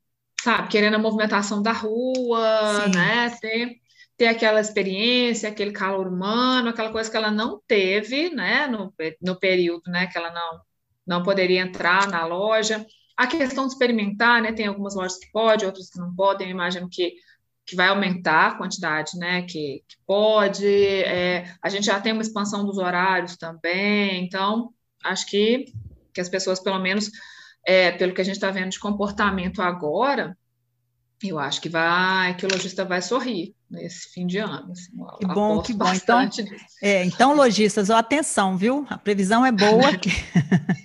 [SPEAKER 2] sabe? Querendo a movimentação da rua, Sim. né? Ter, ter aquela experiência, aquele calor humano, aquela coisa que ela não teve, né? No, no período, né? Que ela não, não poderia entrar na loja. A questão de experimentar, né? Tem algumas lojas que podem, outras que não podem. Eu imagino que que vai aumentar a quantidade né, que, que pode. É, a gente já tem uma expansão dos horários também, então acho que, que as pessoas, pelo menos, é, pelo que a gente está vendo de comportamento agora, eu acho que vai, que o lojista vai sorrir nesse fim de ano. Assim,
[SPEAKER 1] que bom, que bom. Então, é, então, lojistas, ó, atenção, viu? A previsão é boa. Que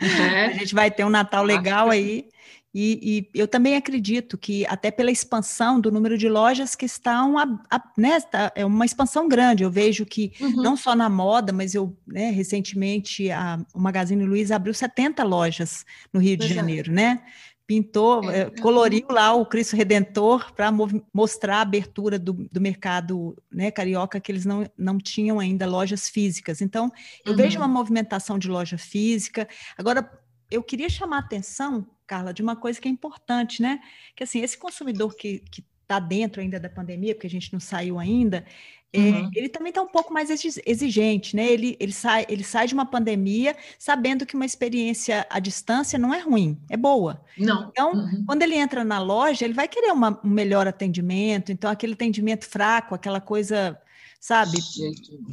[SPEAKER 1] é. a gente vai ter um Natal legal aí. E, e, eu também acredito que, até pela expansão do número de lojas que estão, a, a, né, tá, é uma expansão grande. Eu vejo que, uhum. não só na moda, mas eu, né, recentemente, a, o Magazine Luiza abriu 70 lojas no Rio de Janeiro, né? Pintou, é. Eh, coloriu lá o Cristo Redentor para mostrar a abertura do, do mercado né, carioca, que eles não, não tinham ainda lojas físicas. Então, eu uhum. vejo uma movimentação de loja física. Agora, eu queria chamar a atenção, Carla, de uma coisa que é importante, né? Que assim, esse consumidor que está dentro ainda da pandemia, porque a gente não saiu ainda, é, uhum. é, ele também está um pouco mais exigente, né? Ele, ele, sai, ele sai de uma pandemia sabendo que uma experiência à distância não é ruim, é boa.
[SPEAKER 2] Não.
[SPEAKER 1] Então, uhum. quando ele entra na loja, ele vai querer uma, um melhor atendimento, então aquele atendimento fraco, aquela coisa sabe?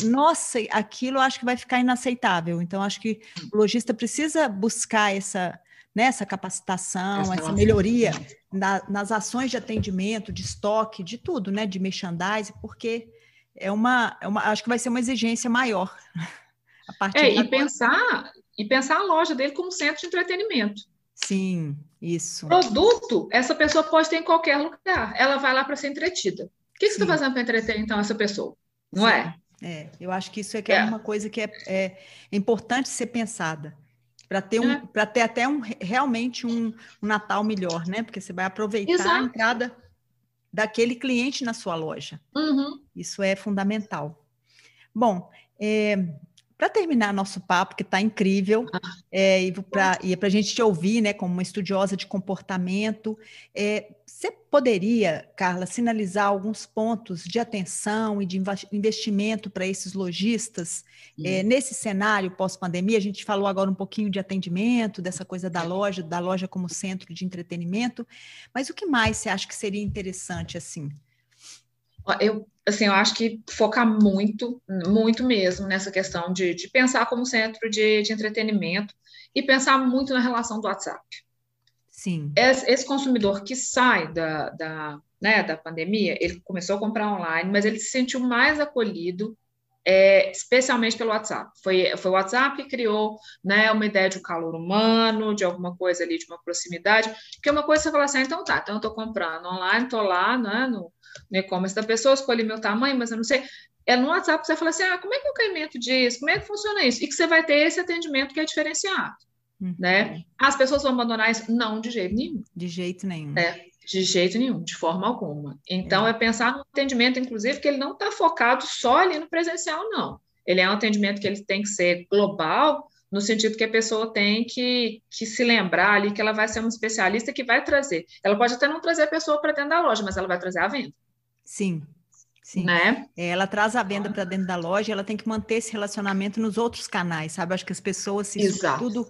[SPEAKER 1] Nossa, aquilo eu acho que vai ficar inaceitável. Então, acho que o lojista precisa buscar essa, né, essa capacitação, essa, essa melhoria na, nas ações de atendimento, de estoque, de tudo, né? De merchandising, porque é uma, é uma acho que vai ser uma exigência maior.
[SPEAKER 2] A partir é, e pensar, e pensar a loja dele como centro de entretenimento.
[SPEAKER 1] Sim, isso.
[SPEAKER 2] Produto, essa pessoa pode ter em qualquer lugar. Ela vai lá para ser entretida. O que, que você está fazendo para entreter, então, essa pessoa? não Sim. é?
[SPEAKER 1] É, eu acho que isso é, que é. é uma coisa que é, é, importante ser pensada para ter um, é. para ter até um realmente um, um, Natal melhor, né? Porque você vai aproveitar Exato. a entrada daquele cliente na sua loja.
[SPEAKER 2] Uhum.
[SPEAKER 1] Isso é fundamental. Bom, é, para terminar nosso papo, que está incrível, ah. é, e para é a gente te ouvir, né, como uma estudiosa de comportamento, é, você poderia, Carla, sinalizar alguns pontos de atenção e de investimento para esses lojistas é, nesse cenário pós-pandemia? A gente falou agora um pouquinho de atendimento, dessa coisa da loja, da loja como centro de entretenimento, mas o que mais você acha que seria interessante assim?
[SPEAKER 2] Eu, assim, eu acho que focar muito, muito mesmo nessa questão de, de pensar como centro de, de entretenimento e pensar muito na relação do WhatsApp.
[SPEAKER 1] Sim.
[SPEAKER 2] Esse, esse consumidor que sai da, da, né, da pandemia, ele começou a comprar online, mas ele se sentiu mais acolhido é, especialmente pelo WhatsApp. Foi, foi o WhatsApp que criou né, uma ideia de um calor humano, de alguma coisa ali, de uma proximidade, que é uma coisa que você fala assim, ah, então tá, então eu estou comprando online, estou lá né, no, no e-commerce da pessoa, escolhi meu tamanho, mas eu não sei. É no WhatsApp que você fala assim, ah, como é que é o caimento disso? Como é que funciona isso? E que você vai ter esse atendimento que é diferenciado. Uhum. Né? As pessoas vão abandonar isso? Não, de jeito nenhum.
[SPEAKER 1] De jeito nenhum.
[SPEAKER 2] É, de jeito nenhum, de forma alguma. Então, é, é pensar no atendimento, inclusive, que ele não está focado só ali no presencial, não. Ele é um atendimento que ele tem que ser global, no sentido que a pessoa tem que, que se lembrar ali que ela vai ser uma especialista que vai trazer. Ela pode até não trazer a pessoa para dentro da loja, mas ela vai trazer a venda.
[SPEAKER 1] Sim. Sim. Né? É, ela traz a venda para dentro da loja, ela tem que manter esse relacionamento nos outros canais, sabe? Acho que as pessoas, se tudo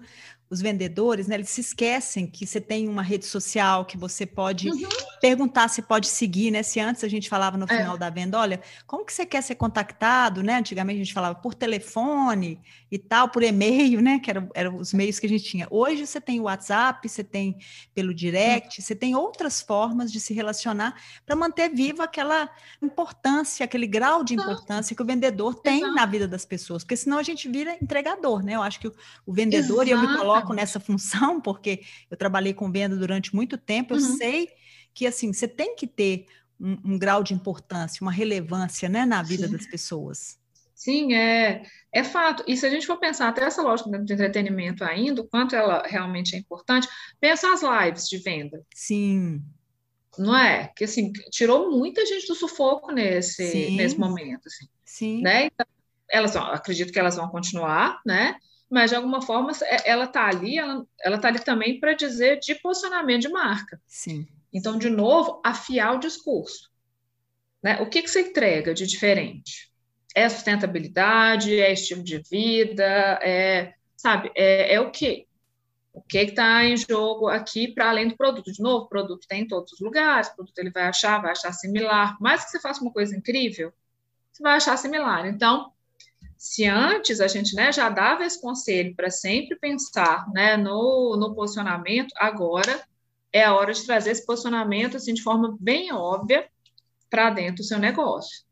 [SPEAKER 1] os vendedores, né, eles se esquecem que você tem uma rede social que você pode uhum. perguntar se pode seguir, né? Se antes a gente falava no é. final é. da venda, olha, como que você quer ser contactado, né? Antigamente a gente falava por telefone e tal, por e-mail, né? Que eram, eram os meios que a gente tinha. Hoje você tem o WhatsApp, você tem pelo direct, uhum. você tem outras formas de se relacionar para manter viva aquela importância, aquele grau de importância que o vendedor tem Exato. na vida das pessoas, porque senão a gente vira entregador, né? Eu acho que o, o vendedor, Exato. e eu me coloco coloco nessa função, porque eu trabalhei com venda durante muito tempo, eu uhum. sei que assim, você tem que ter um, um, grau de importância, uma relevância né, na vida Sim. das pessoas.
[SPEAKER 2] Sim, é, é fato. E se a gente for pensar até essa lógica de entretenimento ainda, o quanto ela realmente é importante, pensa as lives de venda.
[SPEAKER 1] Sim.
[SPEAKER 2] Não é? Que assim, tirou muita gente do sufoco nesse, nesse momento. Assim,
[SPEAKER 1] Sim.
[SPEAKER 2] Né? Então, elas vão, acredito que elas vão continuar, né? Mas de alguma forma é, ela está ali, ela está ali também para dizer de posicionamento de marca.
[SPEAKER 1] Sim.
[SPEAKER 2] Então, de novo, afiar o discurso. Né? O que, que você entrega de diferente? É sustentabilidade, é estilo de vida, é, sabe, é, é o quê? O que está em jogo aqui para além do produto? De novo, o produto tem em todos os lugares, o produto ele vai achar, vai achar similar. Mais que você faça uma coisa incrível, você vai achar similar. Então, se antes a gente né, já dava esse conselho para sempre pensar né, no, no posicionamento, agora é a hora de trazer esse posicionamento assim, de forma bem óbvia para dentro do seu negócio.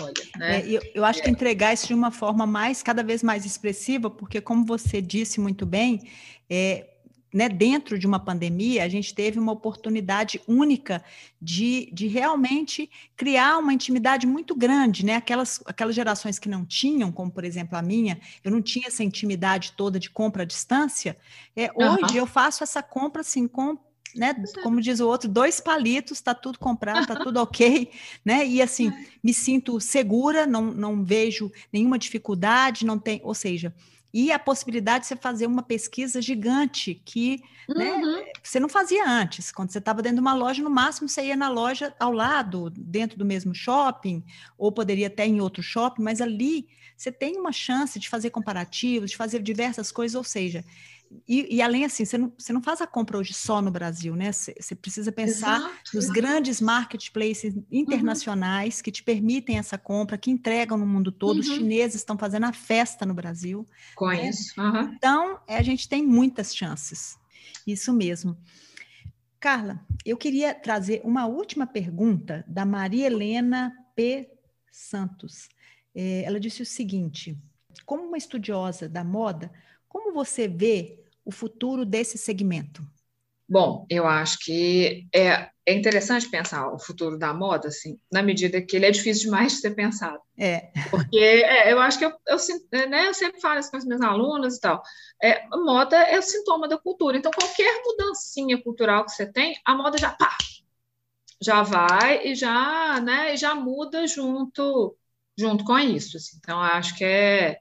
[SPEAKER 2] Olha, né?
[SPEAKER 1] É, eu, eu, acho que entregar isso de uma forma mais, cada vez mais expressiva, porque como você disse muito bem, é, né, dentro de uma pandemia, a gente teve uma oportunidade única de, de realmente criar uma intimidade muito grande, né? Aquelas, aquelas gerações que não tinham, como por exemplo a minha, eu não tinha essa intimidade toda de compra à distância. É, hoje eu faço essa compra assim com né, como diz o outro, dois palitos, está tudo comprado, está tudo ok, né? E assim, me sinto segura, não, não vejo nenhuma dificuldade, não tem, ou seja, e a possibilidade de você fazer uma pesquisa gigante que né, uhum. né, você não fazia antes. Quando você estava dentro de uma loja, no máximo você ia na loja ao lado, dentro do mesmo shopping, ou poderia até em outro shopping, mas ali você tem uma chance de fazer comparativos, de fazer diversas coisas, ou seja, e, e, além assim, você não, você não faz a compra hoje só no Brasil, né? Você, você precisa pensar Exato. nos grandes marketplaces internacionais uhum. que te permitem essa compra, que entregam no mundo todo. Uhum. Os chineses estão fazendo a festa no Brasil.
[SPEAKER 2] Conheço.
[SPEAKER 1] Né? Uhum. Então, é, a gente tem muitas chances. Isso mesmo. Carla, eu queria trazer uma última pergunta da Maria Helena P. Santos. É, ela disse o seguinte: como uma estudiosa da moda, como você vê o futuro desse segmento?
[SPEAKER 2] Bom, eu acho que é, é interessante pensar o futuro da moda, assim, na medida que ele é difícil demais de ser pensado.
[SPEAKER 1] É.
[SPEAKER 2] Porque é, eu acho que eu, eu, né, eu sempre falo isso com as minhas alunas e tal. É, moda é o sintoma da cultura. Então, qualquer mudancinha cultural que você tem, a moda já pá, já vai e já, né, já muda junto, junto com isso. Assim. Então, acho que é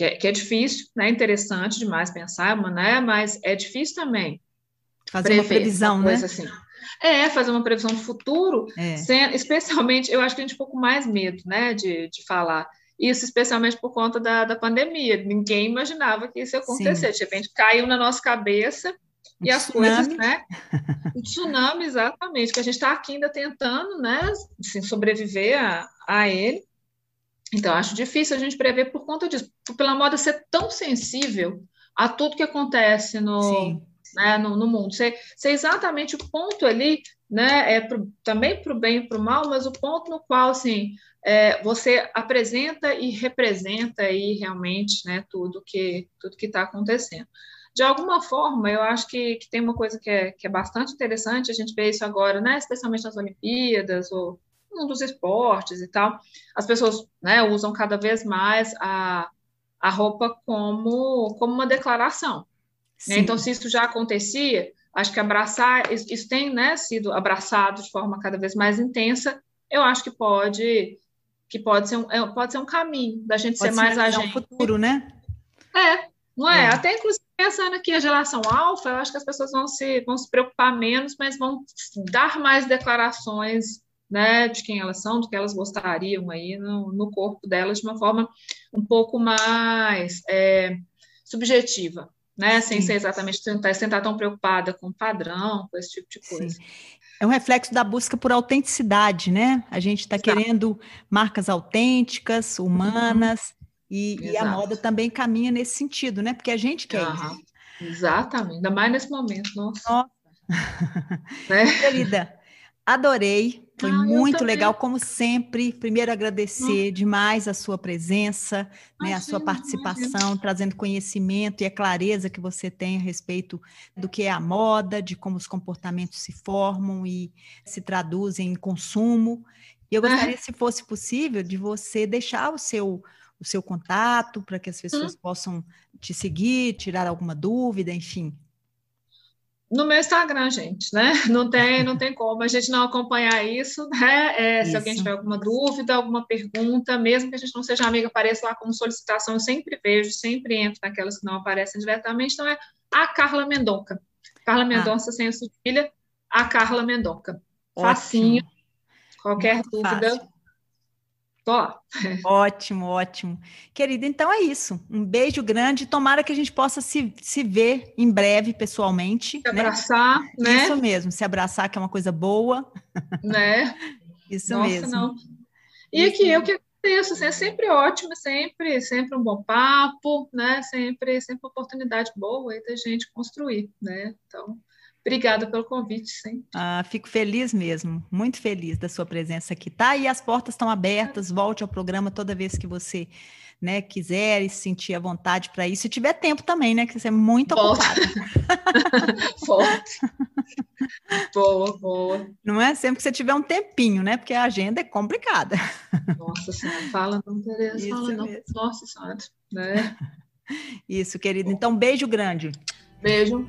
[SPEAKER 2] que é, que é difícil, né? Interessante demais pensar, né? Mas é difícil também
[SPEAKER 1] fazer uma previsão, uma né?
[SPEAKER 2] Assim. É, fazer uma previsão de futuro, é. sem, especialmente, eu acho que a gente um pouco mais medo, né, de, de falar. Isso, especialmente por conta da, da pandemia. Ninguém imaginava que isso ia acontecer. Sim. De repente, caiu na nossa cabeça um e as tsunami. coisas, né? O tsunami, exatamente, que a gente está aqui ainda tentando, né, assim, sobreviver a, a ele. Então, acho difícil a gente prever por conta disso, pela moda ser tão sensível a tudo que acontece no, né, no, no, mundo. Ser, ser, exatamente o ponto ali, né, é pro, também para o bem e para o mal, mas o ponto no qual assim, é, você apresenta e representa aí realmente né, tudo que tudo que está acontecendo. De alguma forma, eu acho que, que tem uma coisa que é, que é bastante interessante, a gente vê isso agora, né, especialmente nas Olimpíadas ou um dos esportes e tal, as pessoas né, usam cada vez mais a, a roupa como, como uma declaração. Né? Então, se isso já acontecia, acho que abraçar, isso, tem né, sido abraçado de forma cada vez mais intensa, eu acho que pode que pode ser um, é, pode ser um caminho da gente pode ser mais agente.
[SPEAKER 1] um futuro, né?
[SPEAKER 2] É, Não é? é? Até inclusive pensando aqui a geração alfa, eu acho que as pessoas vão se, vão se preocupar menos, mas vão dar mais declarações né, de quem elas são, do que elas gostariam aí no, no corpo delas de uma forma um pouco mais é, subjetiva, né, sem ser exatamente tentar, estar tão preocupada com padrão, com esse tipo de coisa. Sim.
[SPEAKER 1] É um reflexo da busca por autenticidade, né? A gente está querendo marcas autênticas, humanas, e, e, a moda também caminha nesse sentido, né? Porque a gente quer uhum. isso.
[SPEAKER 2] Exatamente, ainda mais nesse momento, nossa. nossa.
[SPEAKER 1] né? Querida, adorei, foi ah, muito legal, como sempre. Primeiro, agradecer demais a sua presença, né, a sua participação, trazendo conhecimento e a clareza que você tem a respeito do que é a moda, de como os comportamentos se formam e se traduzem em consumo. E eu gostaria, se fosse possível, de você deixar o seu o seu contato para que as pessoas hum. possam te seguir, tirar alguma dúvida, enfim.
[SPEAKER 2] No meu Instagram, gente, né? Não tem, não tem como a gente não acompanhar isso, né? É, isso. Se alguém tiver alguma dúvida, alguma pergunta, mesmo que a gente não seja amiga, apareça lá como solicitação, eu sempre vejo, sempre entro naquelas que não aparecem diretamente, então é a Carla Mendonca. Carla ah. Mendonça ah. sem a sua filha, a Carla Mendonca. Facinho, qualquer Muito dúvida, fácil Tô lá.
[SPEAKER 1] Ótimo, ótimo. Querida, então é isso. Um beijo grande. Tomara que a gente possa se, se ver em breve pessoalmente.
[SPEAKER 2] Se né? abraçar, né?
[SPEAKER 1] Isso mesmo, se abraçar, que é uma coisa boa.
[SPEAKER 2] Né?
[SPEAKER 1] Isso Nossa, mesmo. Não.
[SPEAKER 2] E aqui, eu que agradeço, assim, é sempre ótimo, sempre, sempre um bom papo, né? Sempre, sempre uma oportunidade boa aí da gente construir, né? Então, Obrigada pelo convite, sim.
[SPEAKER 1] Ah, fico feliz mesmo, muito feliz da sua presença aqui, tá? E as portas estão abertas, volte ao programa toda vez que você né, quiser e se sentir à vontade para isso. Se tiver tempo também, né? Que você é muito ocupada.
[SPEAKER 2] Volte. boa, boa.
[SPEAKER 1] Não é sempre que você tiver um tempinho, né? Porque a agenda é complicada.
[SPEAKER 2] Nossa Senhora, fala não, Tereza, fala não. Nossa Senhora, né?
[SPEAKER 1] Isso, querido. Então, beijo grande.
[SPEAKER 2] Beijo.